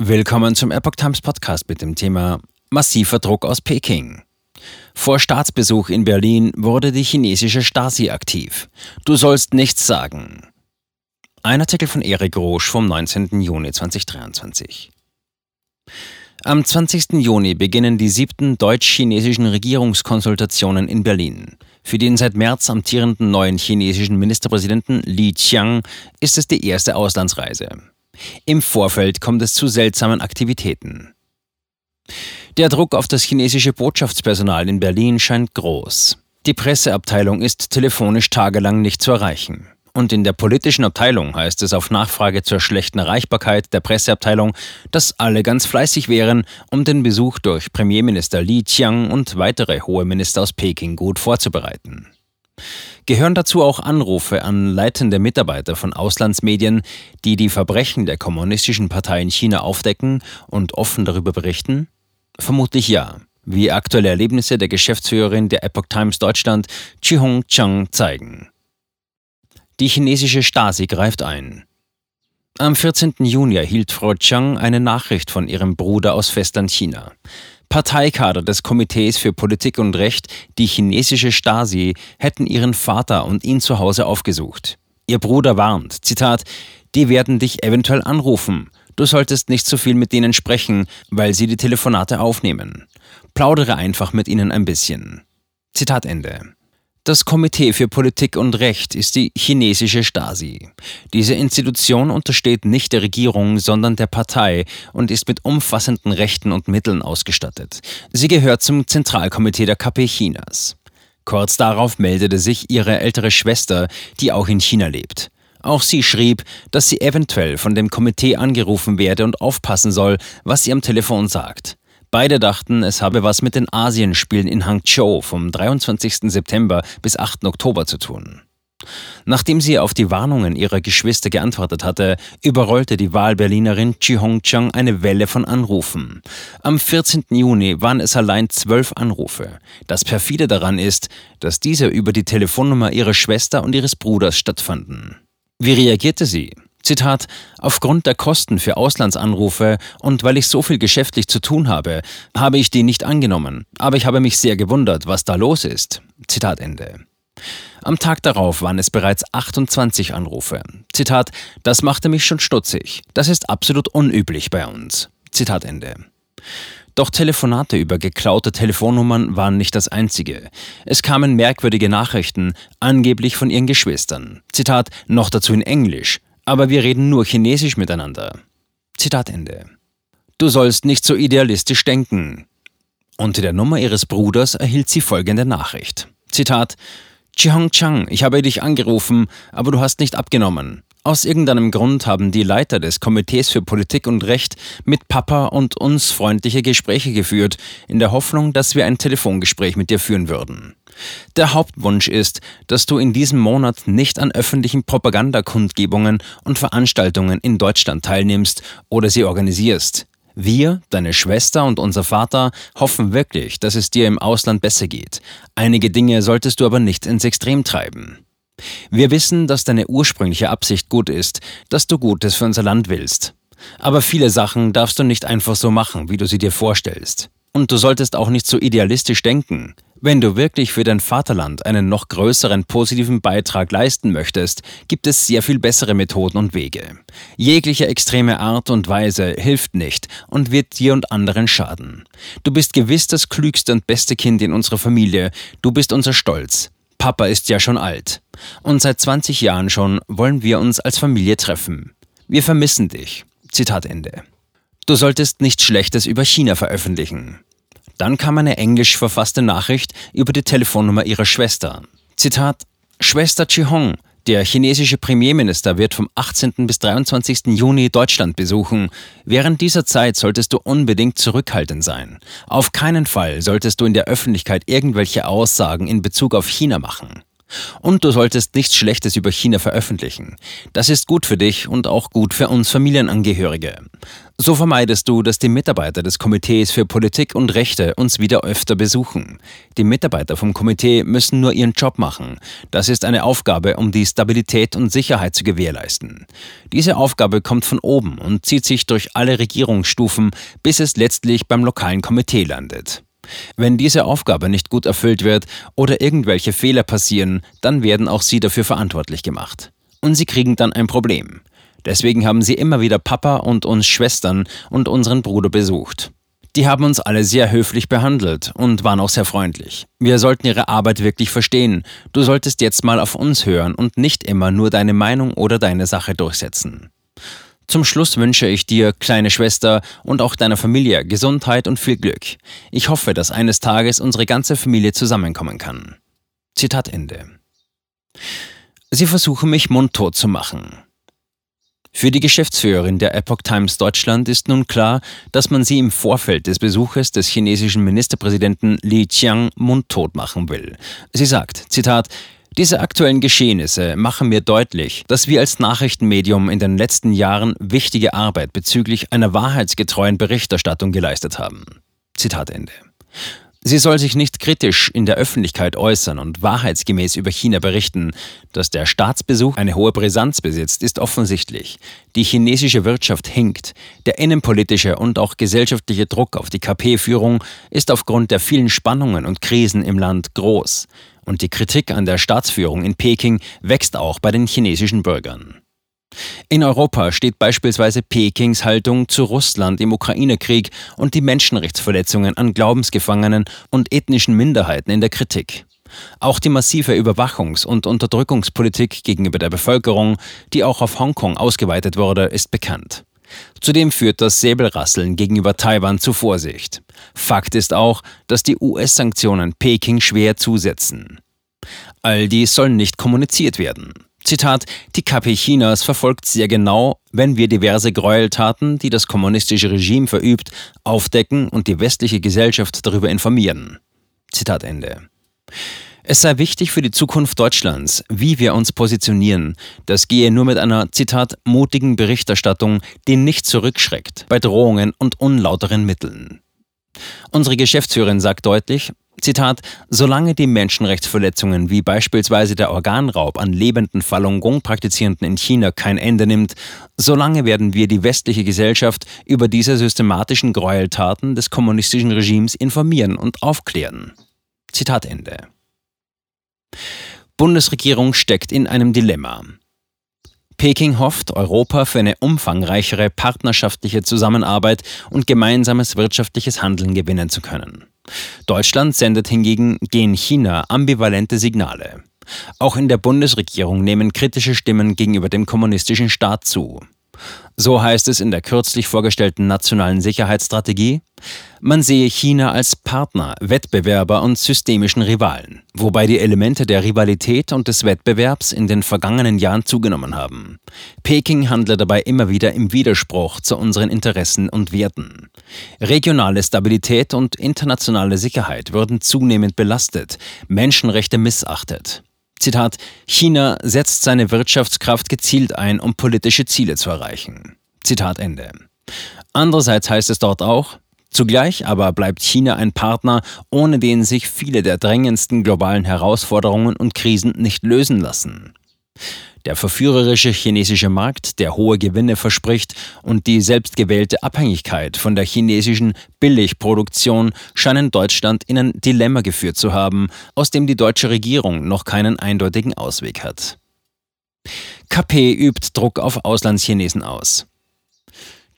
Willkommen zum Epoch Times Podcast mit dem Thema Massiver Druck aus Peking. Vor Staatsbesuch in Berlin wurde die chinesische Stasi aktiv. Du sollst nichts sagen. Ein Artikel von Erik Roche vom 19. Juni 2023. Am 20. Juni beginnen die siebten deutsch-chinesischen Regierungskonsultationen in Berlin. Für den seit März amtierenden neuen chinesischen Ministerpräsidenten Li Qiang ist es die erste Auslandsreise. Im Vorfeld kommt es zu seltsamen Aktivitäten. Der Druck auf das chinesische Botschaftspersonal in Berlin scheint groß. Die Presseabteilung ist telefonisch tagelang nicht zu erreichen. Und in der politischen Abteilung heißt es auf Nachfrage zur schlechten Erreichbarkeit der Presseabteilung, dass alle ganz fleißig wären, um den Besuch durch Premierminister Li Qiang und weitere hohe Minister aus Peking gut vorzubereiten. Gehören dazu auch Anrufe an leitende Mitarbeiter von Auslandsmedien, die die Verbrechen der kommunistischen Partei in China aufdecken und offen darüber berichten? Vermutlich ja, wie aktuelle Erlebnisse der Geschäftsführerin der Epoch Times Deutschland, Chihong Chang, zeigen. Die chinesische Stasi greift ein. Am 14. Juni erhielt Frau Chang eine Nachricht von ihrem Bruder aus Festland China. Parteikader des Komitees für Politik und Recht, die chinesische Stasi, hätten ihren Vater und ihn zu Hause aufgesucht. Ihr Bruder warnt, Zitat, die werden dich eventuell anrufen. Du solltest nicht zu so viel mit denen sprechen, weil sie die Telefonate aufnehmen. Plaudere einfach mit ihnen ein bisschen. Zitat Ende. Das Komitee für Politik und Recht ist die chinesische Stasi. Diese Institution untersteht nicht der Regierung, sondern der Partei und ist mit umfassenden Rechten und Mitteln ausgestattet. Sie gehört zum Zentralkomitee der KP Chinas. Kurz darauf meldete sich ihre ältere Schwester, die auch in China lebt. Auch sie schrieb, dass sie eventuell von dem Komitee angerufen werde und aufpassen soll, was sie am Telefon sagt. Beide dachten, es habe was mit den Asienspielen in Hangzhou vom 23. September bis 8. Oktober zu tun. Nachdem sie auf die Warnungen ihrer Geschwister geantwortet hatte, überrollte die Wahlberlinerin Chi Hongchang eine Welle von Anrufen. Am 14. Juni waren es allein zwölf Anrufe. Das perfide daran ist, dass diese über die Telefonnummer ihrer Schwester und ihres Bruders stattfanden. Wie reagierte sie? Zitat, aufgrund der Kosten für Auslandsanrufe und weil ich so viel geschäftlich zu tun habe, habe ich die nicht angenommen, aber ich habe mich sehr gewundert, was da los ist. Zitat Ende. Am Tag darauf waren es bereits 28 Anrufe. Zitat, das machte mich schon stutzig. Das ist absolut unüblich bei uns. Zitat Ende. Doch Telefonate über geklaute Telefonnummern waren nicht das einzige. Es kamen merkwürdige Nachrichten, angeblich von ihren Geschwistern. Zitat, noch dazu in Englisch aber wir reden nur Chinesisch miteinander. Zitat Ende. Du sollst nicht so idealistisch denken. Unter der Nummer ihres Bruders erhielt sie folgende Nachricht. Zitat Chihong Chang, ich habe dich angerufen, aber du hast nicht abgenommen. Aus irgendeinem Grund haben die Leiter des Komitees für Politik und Recht mit Papa und uns freundliche Gespräche geführt, in der Hoffnung, dass wir ein Telefongespräch mit dir führen würden. Der Hauptwunsch ist, dass du in diesem Monat nicht an öffentlichen Propagandakundgebungen und Veranstaltungen in Deutschland teilnimmst oder sie organisierst. Wir, deine Schwester und unser Vater hoffen wirklich, dass es dir im Ausland besser geht. Einige Dinge solltest du aber nicht ins Extrem treiben. Wir wissen, dass deine ursprüngliche Absicht gut ist, dass du Gutes für unser Land willst. Aber viele Sachen darfst du nicht einfach so machen, wie du sie dir vorstellst. Und du solltest auch nicht so idealistisch denken. Wenn du wirklich für dein Vaterland einen noch größeren positiven Beitrag leisten möchtest, gibt es sehr viel bessere Methoden und Wege. Jegliche extreme Art und Weise hilft nicht und wird dir und anderen schaden. Du bist gewiss das klügste und beste Kind in unserer Familie, du bist unser Stolz. Papa ist ja schon alt. Und seit 20 Jahren schon wollen wir uns als Familie treffen. Wir vermissen dich. Zitat Ende. Du solltest nichts Schlechtes über China veröffentlichen. Dann kam eine englisch verfasste Nachricht über die Telefonnummer ihrer Schwester. Zitat: Schwester Chi-Hong, der chinesische Premierminister wird vom 18. bis 23. Juni Deutschland besuchen. Während dieser Zeit solltest du unbedingt zurückhaltend sein. Auf keinen Fall solltest du in der Öffentlichkeit irgendwelche Aussagen in Bezug auf China machen. Und du solltest nichts Schlechtes über China veröffentlichen. Das ist gut für dich und auch gut für uns Familienangehörige. So vermeidest du, dass die Mitarbeiter des Komitees für Politik und Rechte uns wieder öfter besuchen. Die Mitarbeiter vom Komitee müssen nur ihren Job machen. Das ist eine Aufgabe, um die Stabilität und Sicherheit zu gewährleisten. Diese Aufgabe kommt von oben und zieht sich durch alle Regierungsstufen, bis es letztlich beim lokalen Komitee landet. Wenn diese Aufgabe nicht gut erfüllt wird oder irgendwelche Fehler passieren, dann werden auch Sie dafür verantwortlich gemacht. Und Sie kriegen dann ein Problem. Deswegen haben Sie immer wieder Papa und uns Schwestern und unseren Bruder besucht. Die haben uns alle sehr höflich behandelt und waren auch sehr freundlich. Wir sollten ihre Arbeit wirklich verstehen. Du solltest jetzt mal auf uns hören und nicht immer nur deine Meinung oder deine Sache durchsetzen. Zum Schluss wünsche ich dir, kleine Schwester, und auch deiner Familie Gesundheit und viel Glück. Ich hoffe, dass eines Tages unsere ganze Familie zusammenkommen kann. Zitat Ende. Sie versuchen mich mundtot zu machen. Für die Geschäftsführerin der Epoch Times Deutschland ist nun klar, dass man sie im Vorfeld des Besuches des chinesischen Ministerpräsidenten Li Qiang mundtot machen will. Sie sagt, Zitat, diese aktuellen Geschehnisse machen mir deutlich, dass wir als Nachrichtenmedium in den letzten Jahren wichtige Arbeit bezüglich einer wahrheitsgetreuen Berichterstattung geleistet haben. Zitat Ende. Sie soll sich nicht kritisch in der Öffentlichkeit äußern und wahrheitsgemäß über China berichten. Dass der Staatsbesuch eine hohe Brisanz besitzt, ist offensichtlich. Die chinesische Wirtschaft hinkt. Der innenpolitische und auch gesellschaftliche Druck auf die KP-Führung ist aufgrund der vielen Spannungen und Krisen im Land groß. Und die Kritik an der Staatsführung in Peking wächst auch bei den chinesischen Bürgern. In Europa steht beispielsweise Pekings Haltung zu Russland im Ukraine-Krieg und die Menschenrechtsverletzungen an Glaubensgefangenen und ethnischen Minderheiten in der Kritik. Auch die massive Überwachungs- und Unterdrückungspolitik gegenüber der Bevölkerung, die auch auf Hongkong ausgeweitet wurde, ist bekannt. Zudem führt das Säbelrasseln gegenüber Taiwan zu Vorsicht. Fakt ist auch, dass die US-Sanktionen Peking schwer zusetzen. All dies soll nicht kommuniziert werden. Zitat, die KP Chinas verfolgt sehr genau, wenn wir diverse Gräueltaten, die das kommunistische Regime verübt, aufdecken und die westliche Gesellschaft darüber informieren. Zitat Ende. Es sei wichtig für die Zukunft Deutschlands, wie wir uns positionieren. Das gehe nur mit einer, Zitat, mutigen Berichterstattung, die nicht zurückschreckt bei Drohungen und unlauteren Mitteln. Unsere Geschäftsführerin sagt deutlich, Zitat, solange die Menschenrechtsverletzungen wie beispielsweise der Organraub an lebenden Falun Gong Praktizierenden in China kein Ende nimmt, solange werden wir die westliche Gesellschaft über diese systematischen Gräueltaten des kommunistischen Regimes informieren und aufklären. Zitat Ende. Bundesregierung steckt in einem Dilemma. Peking hofft, Europa für eine umfangreichere partnerschaftliche Zusammenarbeit und gemeinsames wirtschaftliches Handeln gewinnen zu können. Deutschland sendet hingegen gen China ambivalente Signale. Auch in der Bundesregierung nehmen kritische Stimmen gegenüber dem kommunistischen Staat zu. So heißt es in der kürzlich vorgestellten nationalen Sicherheitsstrategie, man sehe China als Partner, Wettbewerber und systemischen Rivalen, wobei die Elemente der Rivalität und des Wettbewerbs in den vergangenen Jahren zugenommen haben. Peking handle dabei immer wieder im Widerspruch zu unseren Interessen und Werten. Regionale Stabilität und internationale Sicherheit würden zunehmend belastet, Menschenrechte missachtet. Zitat, China setzt seine Wirtschaftskraft gezielt ein, um politische Ziele zu erreichen. Zitat Ende. Andererseits heißt es dort auch, Zugleich aber bleibt China ein Partner, ohne den sich viele der drängendsten globalen Herausforderungen und Krisen nicht lösen lassen. Der verführerische chinesische Markt, der hohe Gewinne verspricht und die selbstgewählte Abhängigkeit von der chinesischen Billigproduktion scheinen Deutschland in ein Dilemma geführt zu haben, aus dem die deutsche Regierung noch keinen eindeutigen Ausweg hat. KP übt Druck auf Auslandschinesen aus.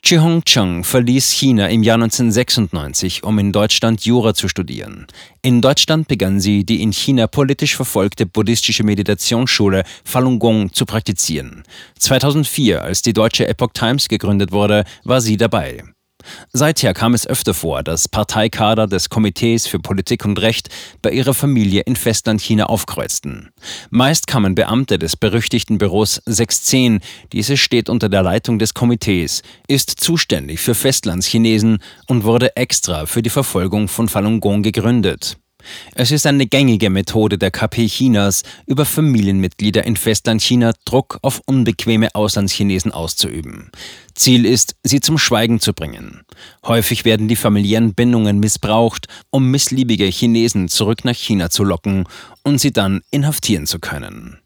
Chi Hongcheng verließ China im Jahr 1996, um in Deutschland Jura zu studieren. In Deutschland begann sie, die in China politisch verfolgte buddhistische Meditationsschule Falun Gong zu praktizieren. 2004, als die deutsche Epoch Times gegründet wurde, war sie dabei. Seither kam es öfter vor, dass Parteikader des Komitees für Politik und Recht bei ihrer Familie in Festlandchina aufkreuzten. Meist kamen Beamte des berüchtigten Büros 610, dieses steht unter der Leitung des Komitees, ist zuständig für Festlandschinesen und wurde extra für die Verfolgung von Falun Gong gegründet. Es ist eine gängige Methode der KP Chinas, über Familienmitglieder in Festlandchina Druck auf unbequeme Auslandschinesen auszuüben. Ziel ist, sie zum Schweigen zu bringen. Häufig werden die familiären Bindungen missbraucht, um missliebige Chinesen zurück nach China zu locken und sie dann inhaftieren zu können.